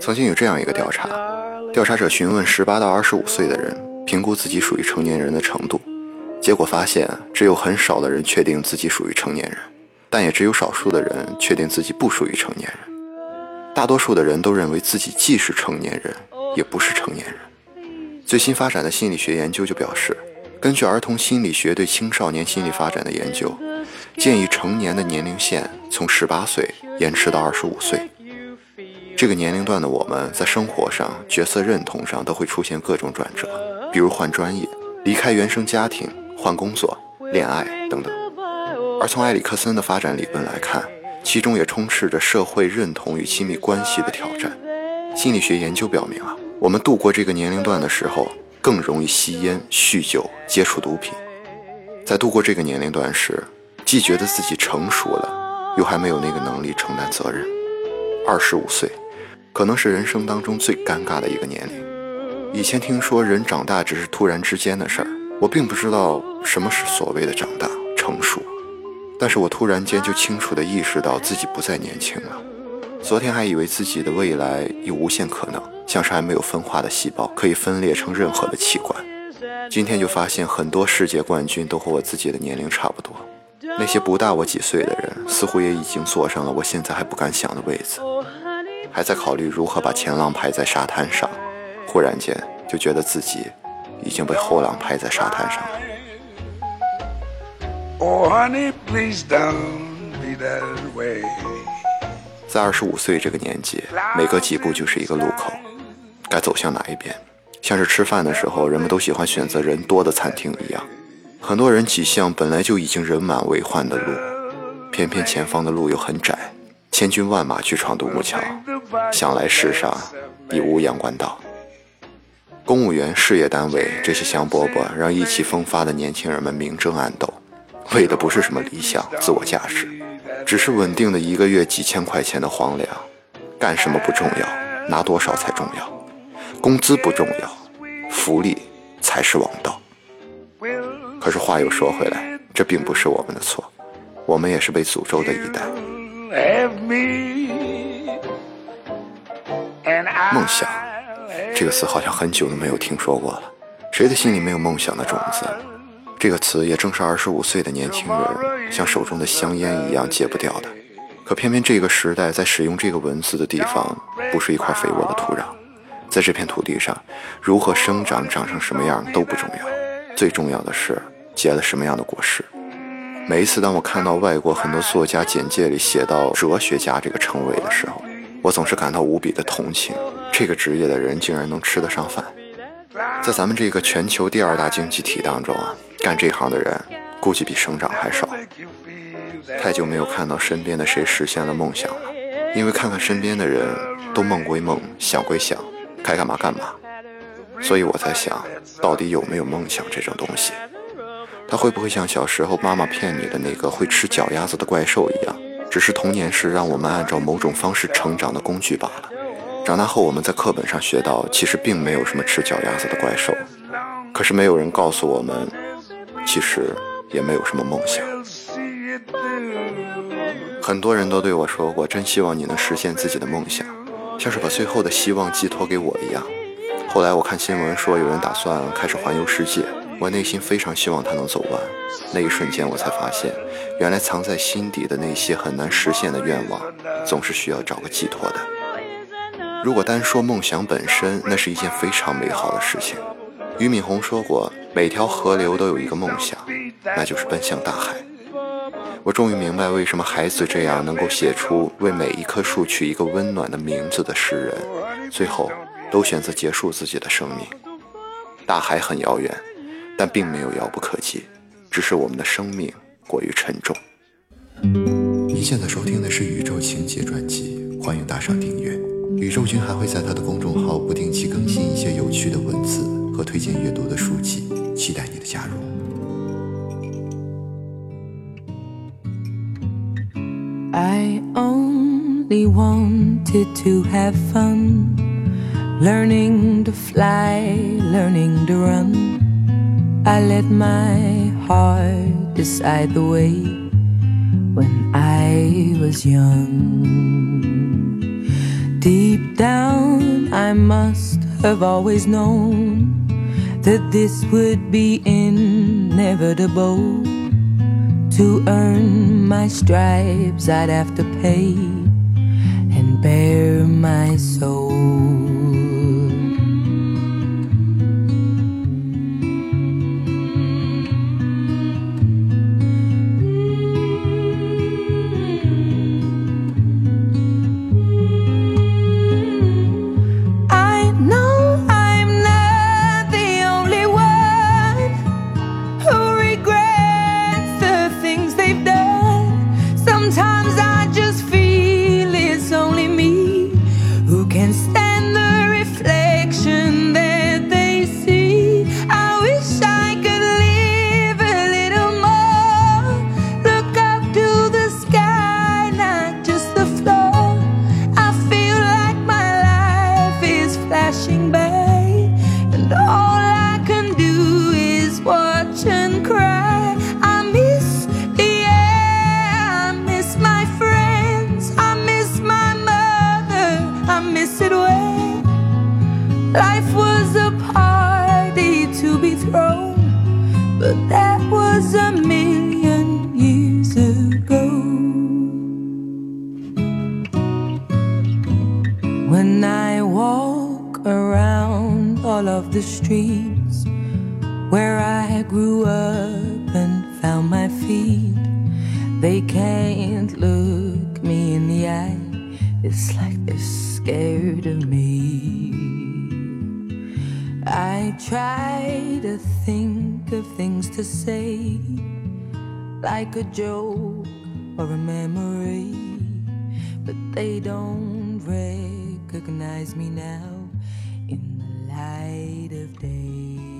曾经有这样一个调查，调查者询问十八到二十五岁的人，评估自己属于成年人的程度，结果发现，只有很少的人确定自己属于成年人，但也只有少数的人确定自己不属于成年人。大多数的人都认为自己既是成年人，也不是成年人。最新发展的心理学研究就表示。根据儿童心理学对青少年心理发展的研究，建议成年的年龄线从十八岁延迟到二十五岁。这个年龄段的我们在生活上、角色认同上都会出现各种转折，比如换专业、离开原生家庭、换工作、恋爱等等。而从埃里克森的发展理论来看，其中也充斥着社会认同与亲密关系的挑战。心理学研究表明啊，我们度过这个年龄段的时候。更容易吸烟、酗酒、接触毒品，在度过这个年龄段时，既觉得自己成熟了，又还没有那个能力承担责任。二十五岁，可能是人生当中最尴尬的一个年龄。以前听说人长大只是突然之间的事儿，我并不知道什么是所谓的长大成熟，但是我突然间就清楚地意识到自己不再年轻了。昨天还以为自己的未来有无限可能。像是还没有分化的细胞，可以分裂成任何的器官。今天就发现很多世界冠军都和我自己的年龄差不多。那些不大我几岁的人，似乎也已经坐上了我现在还不敢想的位子，还在考虑如何把前浪拍在沙滩上。忽然间就觉得自己已经被后浪拍在沙滩上了。在二十五岁这个年纪，每隔几步就是一个路口。该走向哪一边？像是吃饭的时候，人们都喜欢选择人多的餐厅一样。很多人挤向本来就已经人满为患的路，偏偏前方的路又很窄，千军万马去闯独木桥，想来世上已无阳关道。公务员、事业单位这些香饽饽，让意气风发的年轻人们明争暗斗，为的不是什么理想、自我价值，只是稳定的一个月几千块钱的皇粮。干什么不重要，拿多少才重要。工资不重要，福利才是王道。可是话又说回来，这并不是我们的错，我们也是被诅咒的一代。梦想这个词好像很久都没有听说过了。谁的心里没有梦想的种子？这个词也正是二十五岁的年轻人像手中的香烟一样戒不掉的。可偏偏这个时代在使用这个文字的地方，不是一块肥沃的土壤。在这片土地上，如何生长、长成什么样都不重要，最重要的是结了什么样的果实。每一次当我看到外国很多作家简介里写到哲学家这个称谓的时候，我总是感到无比的同情。这个职业的人竟然能吃得上饭。在咱们这个全球第二大经济体当中啊，干这行的人估计比省长还少。太久没有看到身边的谁实现了梦想了，因为看看身边的人都梦归梦，想归想。该干嘛干嘛，所以我在想，到底有没有梦想这种东西？他会不会像小时候妈妈骗你的那个会吃脚丫子的怪兽一样，只是童年时让我们按照某种方式成长的工具罢了？长大后我们在课本上学到，其实并没有什么吃脚丫子的怪兽，可是没有人告诉我们，其实也没有什么梦想。很多人都对我说过，真希望你能实现自己的梦想。像是把最后的希望寄托给我一样。后来我看新闻说有人打算开始环游世界，我内心非常希望他能走完。那一瞬间，我才发现，原来藏在心底的那些很难实现的愿望，总是需要找个寄托的。如果单说梦想本身，那是一件非常美好的事情。俞敏洪说过，每条河流都有一个梦想，那就是奔向大海。我终于明白，为什么孩子这样能够写出为每一棵树取一个温暖的名字的诗人，最后都选择结束自己的生命。大海很遥远，但并没有遥不可及，只是我们的生命过于沉重。您现在收听的是《宇宙情节》专辑，欢迎打赏订阅。宇宙君还会在他的公众号不定期更新一些有趣的文字和推荐阅读的书籍，期待你的加入。I only wanted to have fun, learning to fly, learning to run. I let my heart decide the way. when I was young. Deep down, I must have always known that this would be inevitable. To earn my stripes, I'd have to pay and bare my soul. Life was a party to be thrown, but that was a million years ago. When I walk around all of the streets where I grew up and found my feet, they can't look me in the eye. It's like they're scared of me. I try to think of things to say, like a joke or a memory, but they don't recognize me now in the light of day.